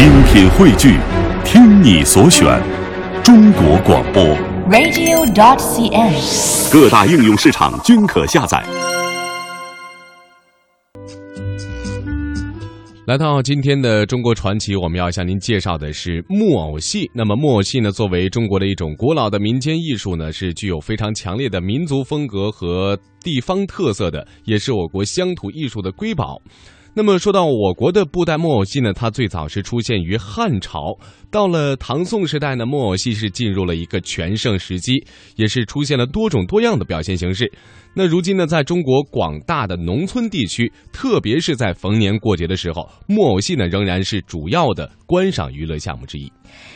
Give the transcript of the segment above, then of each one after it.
精品汇聚，听你所选，中国广播。radio.dot.cn，。各大应用市场均可下载。来到今天的中国传奇，我们要向您介绍的是木偶戏。那么木偶戏呢，作为中国的一种古老的民间艺术呢，是具有非常强烈的民族风格和地方特色的，也是我国乡土艺术的瑰宝。那么说到我国的布袋木偶戏呢，它最早是出现于汉朝，到了唐宋时代呢，木偶戏是进入了一个全盛时期，也是出现了多种多样的表现形式。那如今呢，在中国广大的农村地区，特别是在逢年过节的时候，木偶戏呢仍然是主要的观赏娱乐项目之一。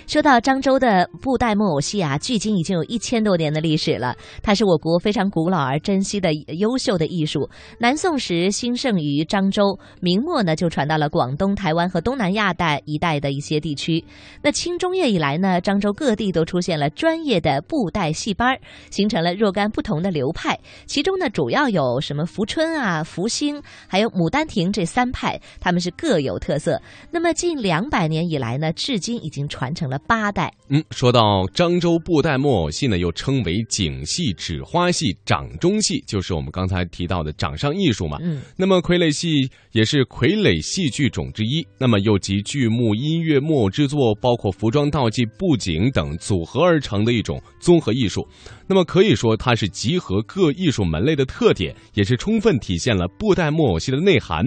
说到漳州的布袋木偶戏啊，距今已经有一千多年的历史了。它是我国非常古老而珍惜的优秀的艺术。南宋时兴盛于漳州，明末呢就传到了广东、台湾和东南亚带一带的一些地区。那清中叶以来呢，漳州各地都出现了专业的布袋戏班，形成了若干不同的流派。其中呢，主要有什么福春啊、福星，还有牡丹亭这三派，他们是各有特色。那么近两百年以来呢，至今已经传承了八代。嗯，说到漳州布袋木偶戏呢，又称为景戏、纸花戏、掌中戏，就是我们刚才提到的掌上艺术嘛。嗯，那么傀儡戏也是傀儡戏剧种之一，那么又集剧目、音乐、木偶制作，包括服装、道具、布景等组合而成的一种综合艺术。那么可以说，它是集合各艺术门类的特点，也是充分体现了布袋木偶戏的内涵。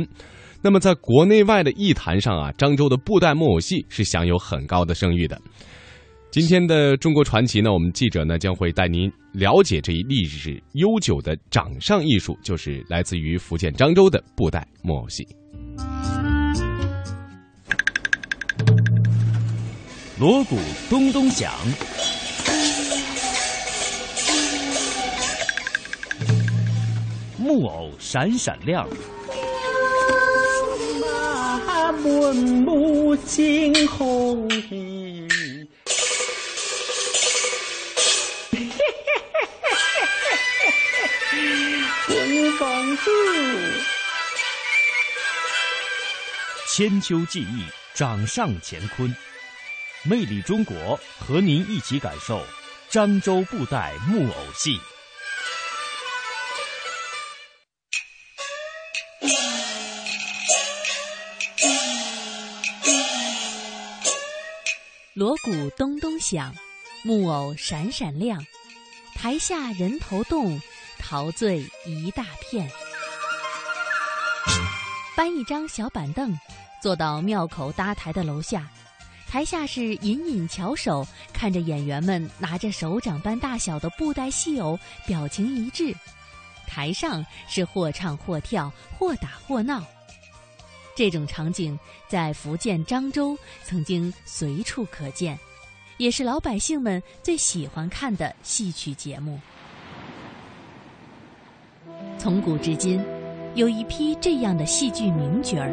那么在国内外的艺坛上啊，漳州的布袋木偶戏是享有很高的声誉的。今天的中国传奇呢，我们记者呢将会带您了解这一历史悠久的掌上艺术，就是来自于福建漳州的布袋木偶戏。锣鼓咚咚响，木偶闪闪亮。满目惊鸿意。春公子，千秋记忆，掌上乾坤，魅力中国，和您一起感受漳州布袋木偶戏。锣鼓咚咚响，木偶闪闪亮，台下人头动，陶醉一大片。搬一张小板凳，坐到庙口搭台的楼下，台下是隐隐翘首，看着演员们拿着手掌般大小的布袋戏偶，表情一致；台上是或唱或跳，或打或闹。这种场景在福建漳州曾经随处可见，也是老百姓们最喜欢看的戏曲节目。从古至今，有一批这样的戏剧名角儿，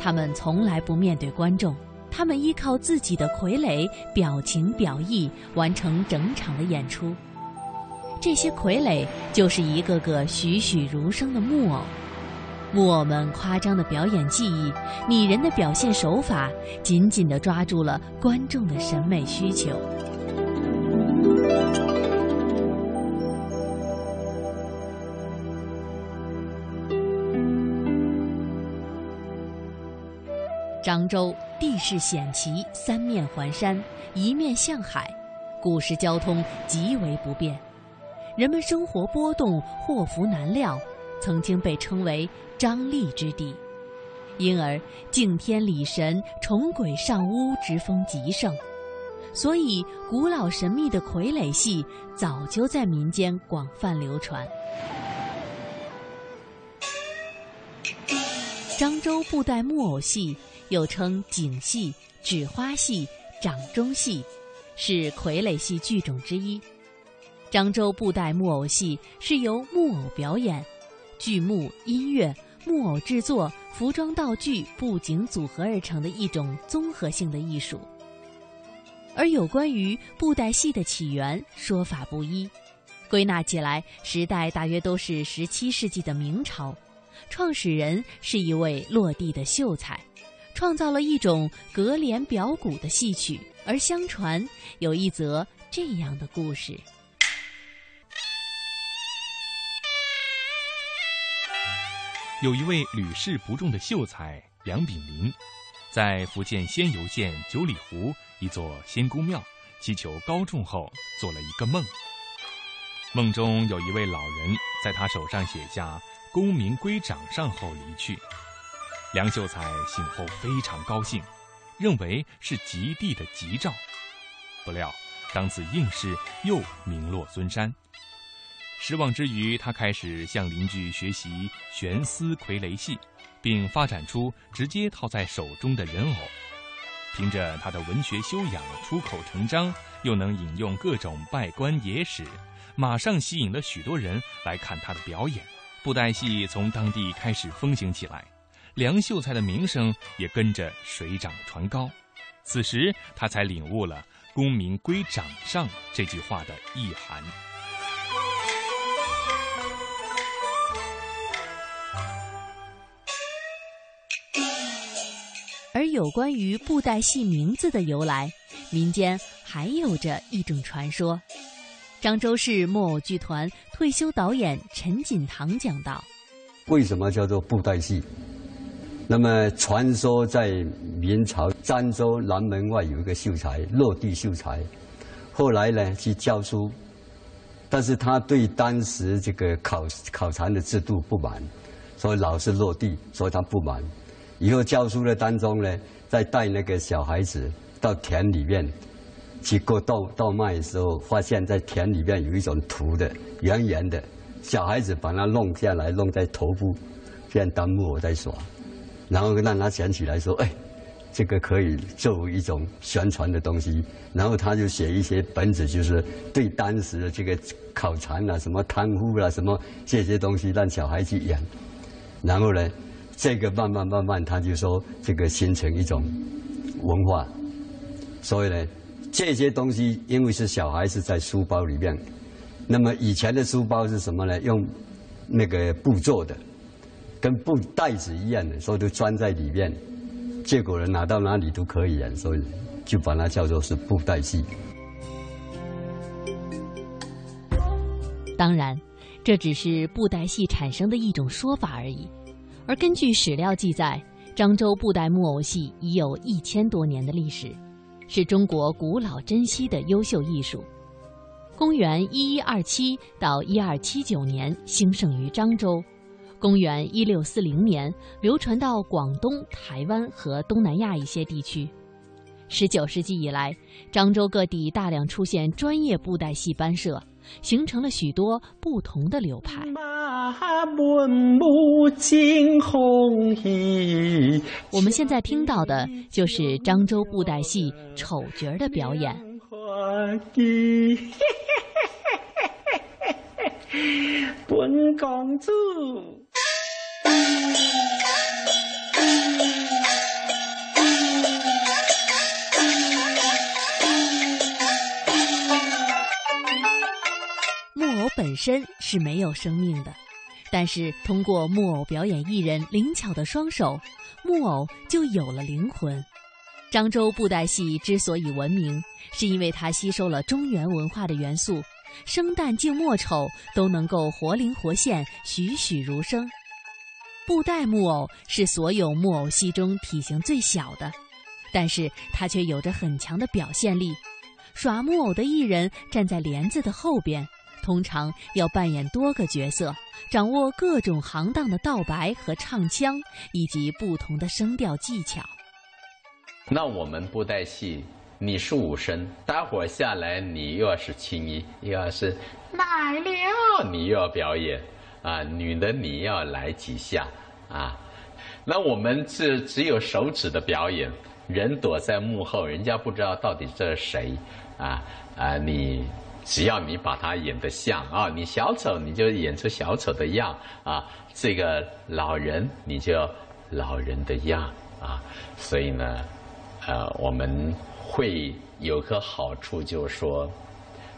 他们从来不面对观众，他们依靠自己的傀儡、表情、表意完成整场的演出。这些傀儡就是一个个栩栩如生的木偶。木偶们夸张的表演技艺、拟人的表现手法，紧紧地抓住了观众的审美需求。漳州地势险奇，三面环山，一面向海，古时交通极为不便，人们生活波动，祸福难料。曾经被称为张力之地，因而敬天礼神、崇鬼上屋之风极盛，所以古老神秘的傀儡戏早就在民间广泛流传。漳州布袋木偶戏又称景戏、纸花戏、掌中戏，是傀儡戏剧种之一。漳州布袋木偶戏是由木偶表演。剧目、音乐、木偶制作、服装道具、布景组合而成的一种综合性的艺术。而有关于布袋戏的起源，说法不一，归纳起来，时代大约都是十七世纪的明朝，创始人是一位落地的秀才，创造了一种隔帘表鼓的戏曲。而相传有一则这样的故事：有一位屡试不中的秀才梁炳林，在福建仙游县九里湖一座仙姑庙祈求高中后，做了一个梦。梦中有一位老人在他手上写下“功名归掌上”后离去。梁秀才醒后非常高兴。认为是极地的吉兆，不料当此应试又名落孙山。失望之余，他开始向邻居学习悬丝傀儡戏，并发展出直接套在手中的人偶。凭着他的文学修养，出口成章，又能引用各种拜官野史，马上吸引了许多人来看他的表演。布袋戏从当地开始风行起来。梁秀才的名声也跟着水涨船高，此时他才领悟了“功名归掌上”这句话的意涵。有关于布袋戏名字的由来，民间还有着一种传说。漳州市木偶剧团退休导演陈锦堂讲道：“为什么叫做布袋戏？”那么传说在明朝漳州南门外有一个秀才，落地秀才，后来呢去教书，但是他对当时这个考考察的制度不满，所以老是落地，所以他不满。以后教书的当中呢，在带那个小孩子到田里面去过稻稻麦的时候，发现在田里面有一种土的圆圆的，小孩子把它弄下来，弄在头部，这样当木偶在耍。然后让他想起来说：“哎，这个可以作为一种宣传的东西。”然后他就写一些本子，就是对当时的这个考察啊、什么贪污啊、什么这些东西，让小孩去演。然后呢，这个慢慢慢慢，他就说这个形成一种文化。所以呢，这些东西因为是小孩子在书包里面，那么以前的书包是什么呢？用那个布做的。跟布袋子一样的，所以都装在里面，结果人拿到哪里都可以啊，所以就把它叫做是布袋戏。当然，这只是布袋戏产生的一种说法而已。而根据史料记载，漳州布袋木偶戏已有一千多年的历史，是中国古老珍稀的优秀艺术。公元一一二七到一二七九年兴盛于漳州。公元一六四零年，流传到广东、台湾和东南亚一些地区。十九世纪以来，漳州各地大量出现专业布袋戏班社，形成了许多不同的流派。我们现在听到的就是漳州布袋戏丑角的表演。本公主。本身是没有生命的，但是通过木偶表演艺人灵巧的双手，木偶就有了灵魂。漳州布袋戏之所以闻名，是因为它吸收了中原文化的元素，生旦净末丑都能够活灵活现、栩栩如生。布袋木偶是所有木偶戏中体型最小的，但是它却有着很强的表现力。耍木偶的艺人站在帘子的后边，通常要扮演多个角色，掌握各种行当的道白和唱腔，以及不同的声调技巧。那我们布袋戏，你是武生，待会儿下来你又要是青衣，又要是来了，你又要表演。啊，女的你要来几下啊？那我们是只有手指的表演，人躲在幕后，人家不知道到底这是谁啊啊！你只要你把它演得像啊，你小丑你就演出小丑的样啊，这个老人你就老人的样啊。所以呢，呃，我们会有个好处，就是说，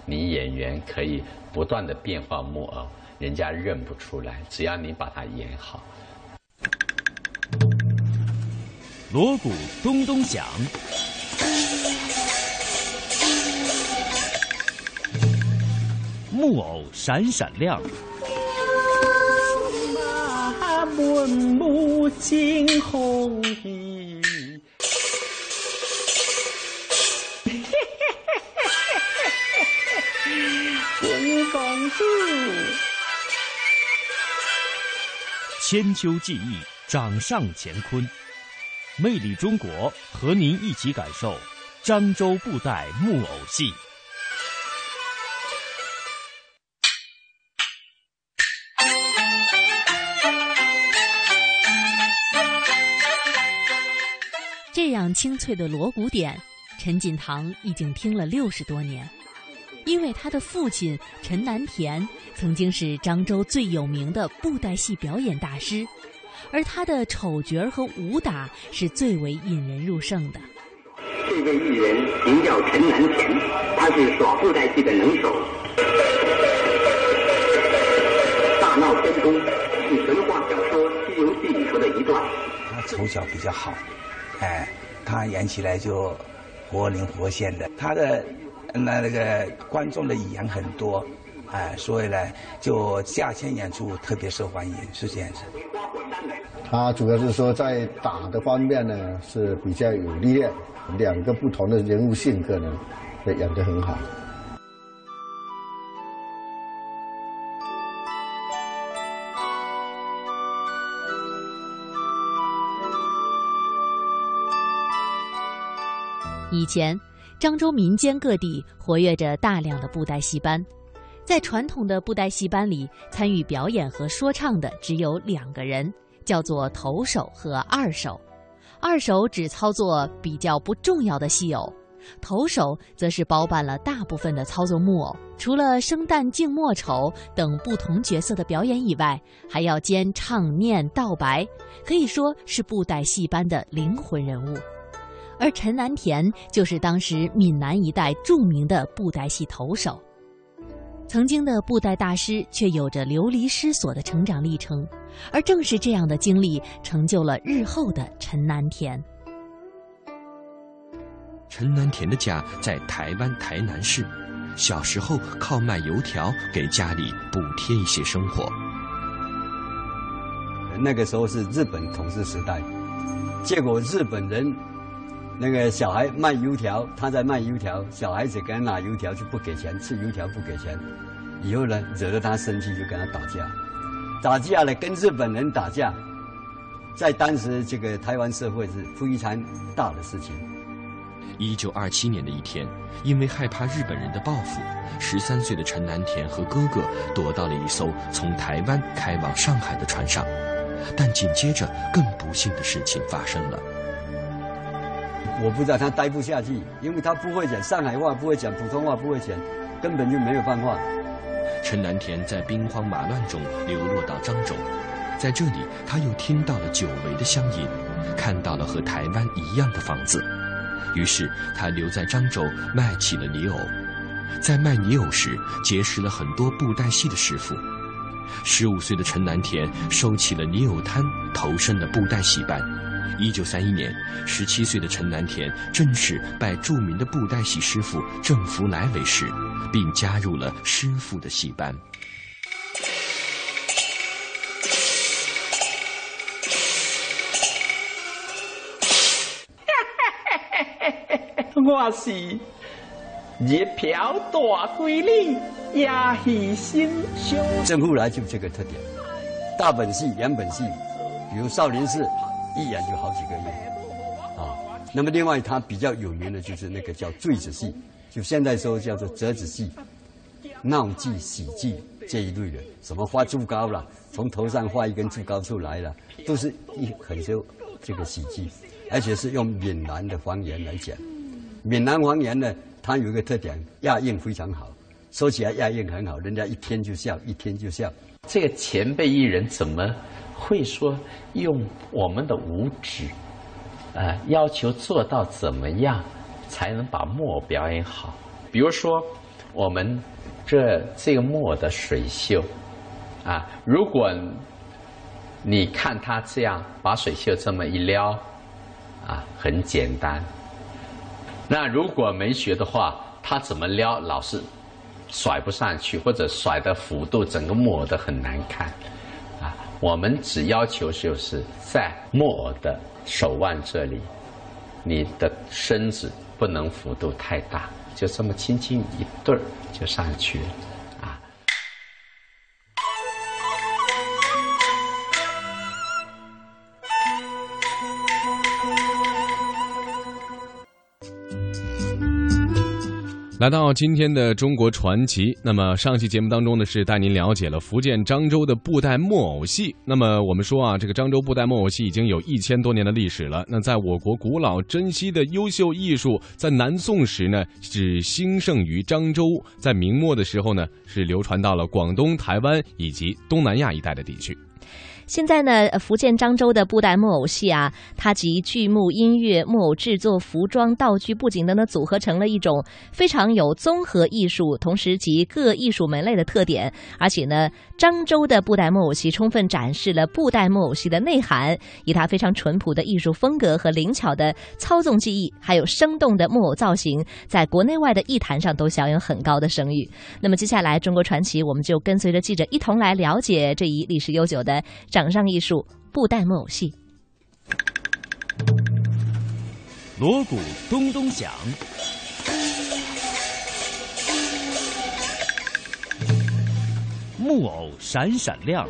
你演员可以不断的变化木偶。人家认不出来，只要你把它演好。锣鼓咚咚响，木偶闪闪亮。马文武惊鸿仪，文公子。千秋记忆，掌上乾坤，魅力中国，和您一起感受漳州布袋木偶戏。清脆的锣鼓点，陈锦堂已经听了六十多年。因为他的父亲陈南田曾经是漳州最有名的布袋戏表演大师，而他的丑角和武打是最为引人入胜的。这位艺人名叫陈南田，他是耍布袋戏的能手。大闹天宫是神话小说《西游记》里头的一段。他从小比较好，哎，他演起来就活灵活现的。他的那那个观众的语言很多，哎，所以呢，就价钱演出特别受欢迎，是这样子。他主要是说在打的方面呢是比较有力量，两个不同的人物性格呢，也演得很好。以前，漳州民间各地活跃着大量的布袋戏班，在传统的布袋戏班里，参与表演和说唱的只有两个人，叫做头手和二手。二手只操作比较不重要的戏偶，头手则是包办了大部分的操作木偶。除了生旦净末丑等不同角色的表演以外，还要兼唱念道白，可以说是布袋戏班的灵魂人物。而陈南田就是当时闽南一带著名的布袋戏投手。曾经的布袋大师却有着流离失所的成长历程，而正是这样的经历成就了日后的陈南田。陈南田的家在台湾台南市，小时候靠卖油条给家里补贴一些生活。那个时候是日本统治时代，结果日本人那个小孩卖油条，他在卖油条，小孩子给他拿油条就不给钱，吃油条不给钱，以后呢惹得他生气，就跟他打架，打架了跟日本人打架，在当时这个台湾社会是非常大的事情。一九二七年的一天，因为害怕日本人的报复，十三岁的陈南田和哥哥躲到了一艘从台湾开往上海的船上，但紧接着更不幸的事情发生了。我不知道他待不下去，因为他不会讲上海话，不会讲普通话，不会讲，根本就没有办法。陈南田在兵荒马乱中流落到漳州，在这里他又听到了久违的乡音，看到了和台湾一样的房子，于是他留在漳州卖起了泥偶。在卖泥偶时，结识了很多布袋戏的师傅。十五岁的陈南田收起了泥偶摊，投身了布袋戏班。一九三一年，十七岁的陈南田正式拜著名的布袋戏师傅郑福来为师，并加入了师傅的戏班。我是一瓢大闺女，也是心胸。郑福来就这个特点，大本戏、两本戏，比如少林寺。一演就好几个月，啊，那么另外他比较有名的就是那个叫坠子戏，就现在说叫做折子戏、闹剧、喜剧这一类的，什么画竹篙了，从头上画一根竹篙出来了，都是一很多这个喜剧，而且是用闽南的方言来讲。闽南方言呢，它有一个特点，押韵非常好，说起来押韵很好，人家一听就笑，一听就笑。这个前辈艺人怎么？会说用我们的五指，呃，要求做到怎么样才能把木偶表演好？比如说，我们这这个木偶的水袖，啊，如果你看他这样把水袖这么一撩，啊，很简单。那如果没学的话，他怎么撩老是甩不上去，或者甩的幅度整个木偶都很难看。啊，我们只要求就是在木偶的手腕这里，你的身子不能幅度太大，就这么轻轻一对儿就上去了。来到今天的中国传奇，那么上期节目当中呢，是带您了解了福建漳州的布袋木偶戏。那么我们说啊，这个漳州布袋木偶戏已经有一千多年的历史了。那在我国古老珍稀的优秀艺术，在南宋时呢是兴盛于漳州，在明末的时候呢是流传到了广东、台湾以及东南亚一带的地区。现在呢，福建漳州的布袋木偶戏啊，它集剧目、音乐、木偶制作、服装、道具、布景等等组合成了一种非常有综合艺术，同时集各艺术门类的特点。而且呢，漳州的布袋木偶戏充分展示了布袋木偶戏的内涵，以它非常淳朴的艺术风格和灵巧的操纵技艺，还有生动的木偶造型，在国内外的艺坛上都享有很高的声誉。那么接下来，中国传奇我们就跟随着记者一同来了解这一历史悠久的。掌上艺术布袋木偶戏，锣鼓咚咚响，木偶闪闪亮，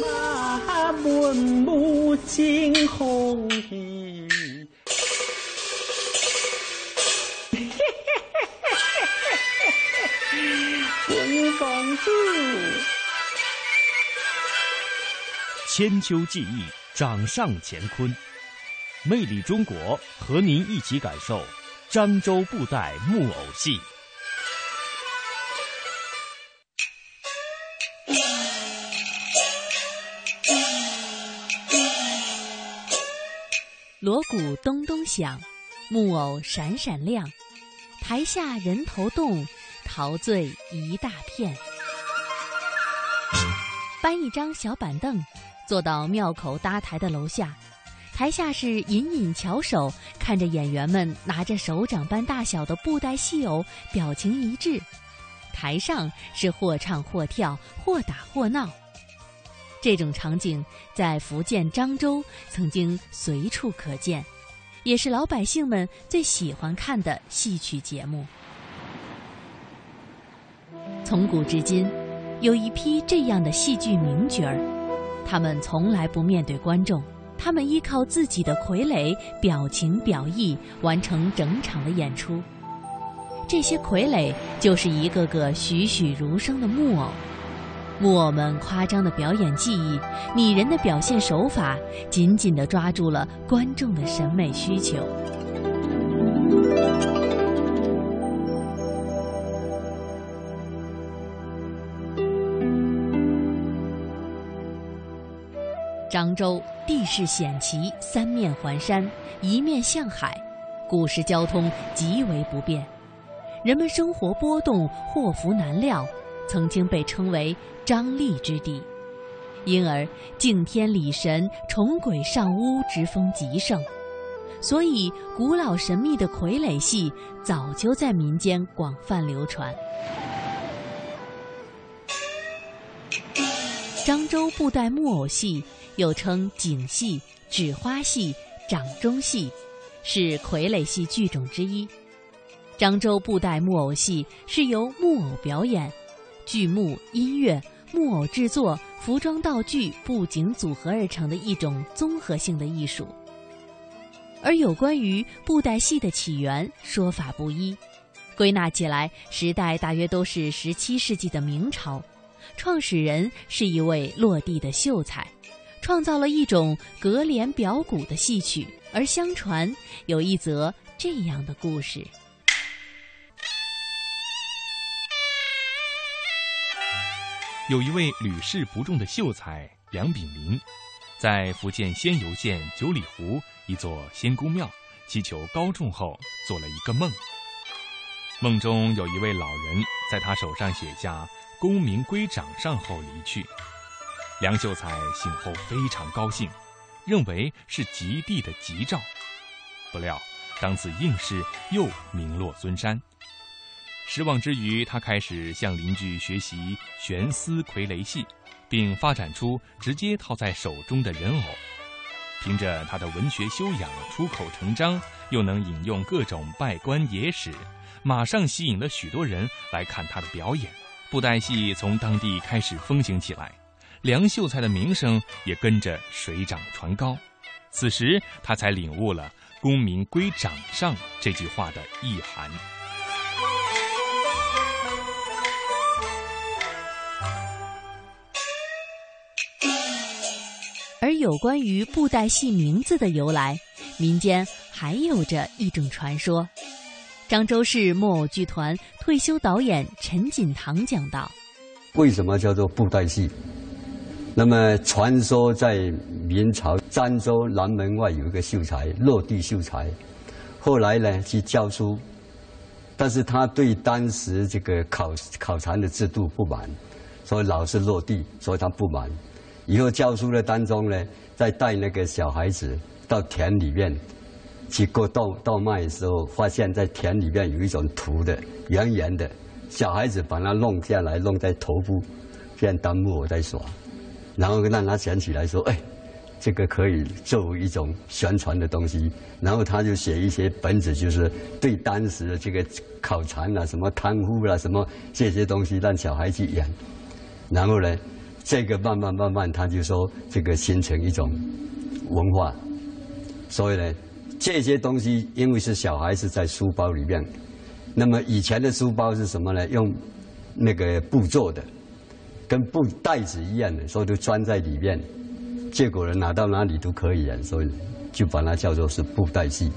马满目惊鸿意，春公子。千秋记忆，掌上乾坤，魅力中国，和您一起感受漳州布袋木偶戏。锣鼓咚咚响，木偶闪闪亮，台下人头动，陶醉一大片。搬一张小板凳。坐到庙口搭台的楼下，台下是隐隐翘首看着演员们拿着手掌般大小的布袋戏偶，表情一致；台上是或唱或跳，或打或闹。这种场景在福建漳州曾经随处可见，也是老百姓们最喜欢看的戏曲节目。从古至今，有一批这样的戏剧名角儿。他们从来不面对观众，他们依靠自己的傀儡表情表意完成整场的演出。这些傀儡就是一个个栩栩如生的木偶，木偶们夸张的表演技艺、拟人的表现手法，紧紧地抓住了观众的审美需求。漳州地势险奇，三面环山，一面向海，古时交通极为不便，人们生活波动，祸福难料，曾经被称为“张力之地”，因而敬天礼神、崇鬼上巫之风极盛，所以古老神秘的傀儡戏早就在民间广泛流传。漳州布袋木偶戏。又称景戏、纸花戏、掌中戏，是傀儡戏剧种之一。漳州布袋木偶戏是由木偶表演、剧目、音乐、木偶制作、服装道具、布景组合而成的一种综合性的艺术。而有关于布袋戏的起源，说法不一，归纳起来，时代大约都是十七世纪的明朝，创始人是一位落地的秀才。创造了一种隔帘表鼓的戏曲，而相传有一则这样的故事：有一位屡试不中的秀才梁炳林，在福建仙游县九里湖一座仙姑庙祈求高中后，做了一个梦。梦中有一位老人在他手上写下“功名归掌上”后离去。梁秀才醒后非常高兴，认为是极地的吉兆。不料，张此应试又名落孙山。失望之余，他开始向邻居学习悬丝傀儡戏，并发展出直接套在手中的人偶。凭着他的文学修养，出口成章，又能引用各种拜官野史，马上吸引了许多人来看他的表演。布袋戏从当地开始风行起来，梁秀才的名声也跟着水涨船高。此时，他才领悟了“功名归掌上”这句话的意涵。而有关于布袋戏名字的由来，民间还有着一种传说。漳州市木偶剧团退休导演陈锦堂讲道：“为什么叫做布袋戏？那么传说在明朝漳州南门外有一个秀才，落地秀才，后来呢去教书，但是他对当时这个考考察的制度不满，所以老是落地，所以他不满。”以后教书的当中呢，在带那个小孩子到田里面去割稻稻麦的时候，发现在田里面有一种土的圆圆的，小孩子把它弄下来，弄在头部，这样当木偶在耍，然后让他想起来说：“哎，这个可以作为一种宣传的东西。”然后他就写一些本子，就是对当时的这个考察啊、什么贪污啊、什么这些东西，让小孩去演，然后呢。这个慢慢慢慢，他就说这个形成一种文化，所以呢，这些东西因为是小孩子在书包里面，那么以前的书包是什么呢？用那个布做的，跟布袋子一样的，所以就装在里面，结果呢拿到哪里都可以啊，所以就把它叫做是布袋戏。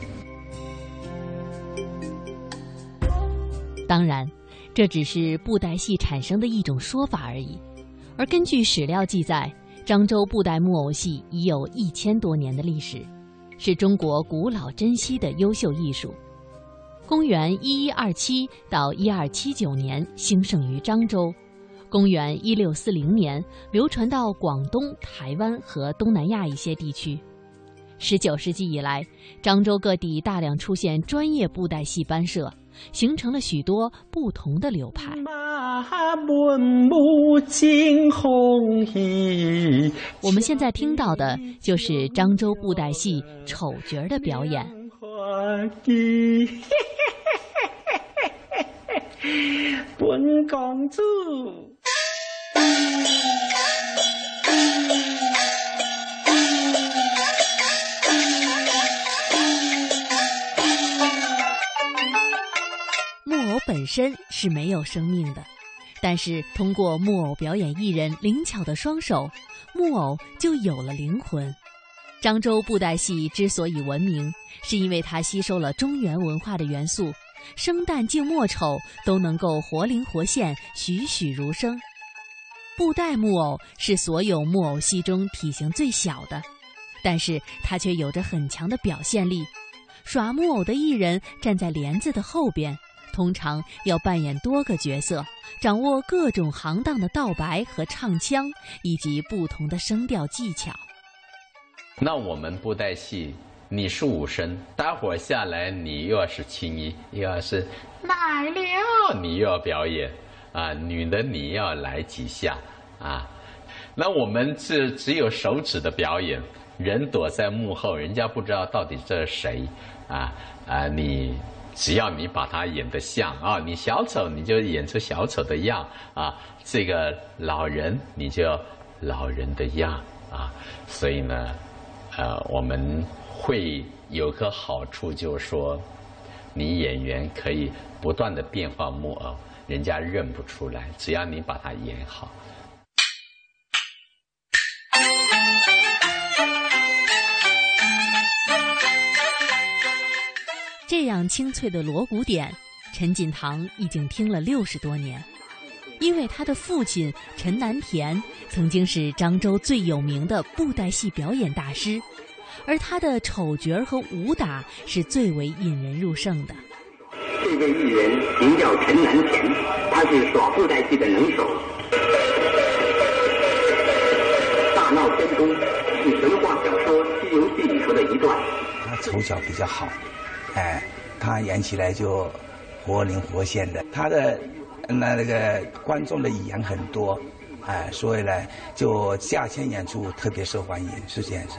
当然，这只是布袋戏产生的一种说法而已。而根据史料记载，漳州布袋木偶戏已有一千多年的历史，是中国古老珍稀的优秀艺术。公元一一二七到一二七九年兴盛于漳州，公元一六四零年流传到广东、台湾和东南亚一些地区。十九世纪以来，漳州各地大量出现专业布袋戏班社。形成了许多不同的流派。我们现在听到的就是漳州布袋戏丑角的表演。本公主。木偶本身是没有生命的，但是通过木偶表演艺人灵巧的双手，木偶就有了灵魂。漳州布袋戏之所以闻名，是因为它吸收了中原文化的元素，生旦净末丑都能够活灵活现、栩栩如生。布袋木偶是所有木偶戏中体型最小的，但是它却有着很强的表现力。耍木偶的艺人站在帘子的后边。通常要扮演多个角色，掌握各种行当的道白和唱腔，以及不同的声调技巧。那我们布袋戏，你是武生，待会儿下来你又要是青衣，又要是奶牛，你又要表演啊，女的你要来几下啊。那我们是只有手指的表演，人躲在幕后，人家不知道到底这是谁啊啊你。只要你把它演得像啊，你小丑你就演出小丑的样啊，这个老人你就老人的样啊，所以呢，呃，我们会有个好处，就是说，你演员可以不断的变化木偶，人家认不出来，只要你把它演好。这样清脆的锣鼓点，陈锦堂已经听了六十多年。因为他的父亲陈南田曾经是漳州最有名的布袋戏表演大师，而他的丑角和武打是最为引人入胜的。这位艺人名叫陈南田，他是耍布袋戏的能手。大闹天宫是神话小说。西游记》里头的一段。他从小比较好，哎，他演起来就活灵活现的。他的那那个观众的语言很多，哎，所以呢，就价钱演出特别受欢迎，是这样子。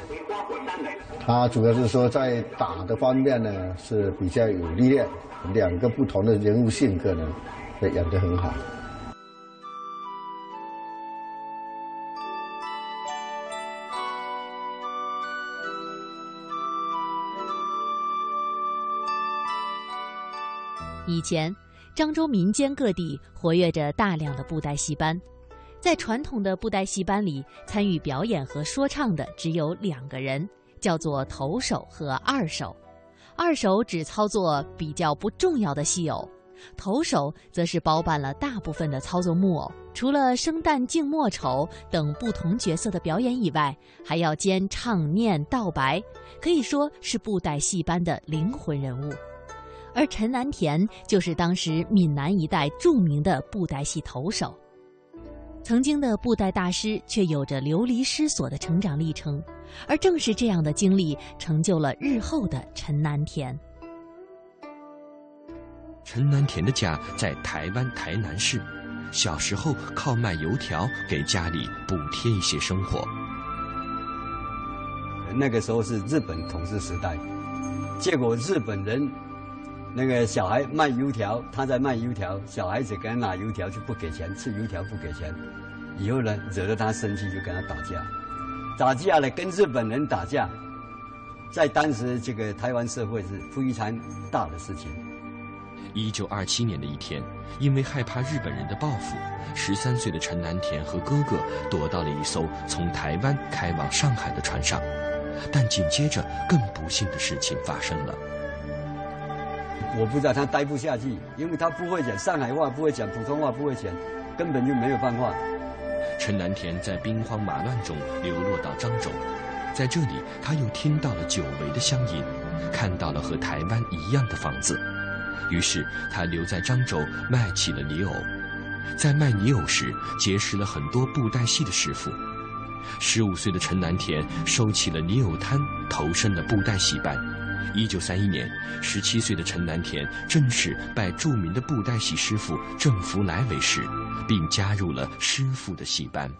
他主要是说在打的方面呢是比较有历练，两个不同的人物性格呢，演得很好。以前，漳州民间各地活跃着大量的布袋戏班，在传统的布袋戏班里，参与表演和说唱的只有两个人，叫做头手和二手。二手只操作比较不重要的戏偶，头手则是包办了大部分的操作木偶。除了生旦净末丑等不同角色的表演以外，还要兼唱念道白，可以说是布袋戏班的灵魂人物。而陈南田就是当时闽南一带著名的布袋戏头手，曾经的布袋大师却有着流离失所的成长历程，而正是这样的经历成就了日后的陈南田。陈南田的家在台湾台南市，小时候靠卖油条给家里补贴一些生活。那个时候是日本统治时代，结果日本人。那个小孩卖油条，他在卖油条，小孩子给他拿油条就不给钱，吃油条不给钱，以后呢惹得他生气，就跟他打架，打架了跟日本人打架，在当时这个台湾社会是非常大的事情。一九二七年的一天，因为害怕日本人的报复，十三岁的陈南田和哥哥躲到了一艘从台湾开往上海的船上，但紧接着更不幸的事情发生了。我不知道他待不下去，因为他不会讲上海话，不会讲普通话，不会讲，根本就没有办法。陈南田在兵荒马乱中流落到漳州，在这里他又听到了久违的乡音，看到了和台湾一样的房子，于是他留在漳州卖起了泥偶。在卖泥偶时，结识了很多布袋戏的师傅。十五岁的陈南田收起了泥偶摊，投身了布袋戏班。一九三一年，十七岁的陈南田正式拜著名的布袋戏师傅郑福来为师，并加入了师傅的戏班。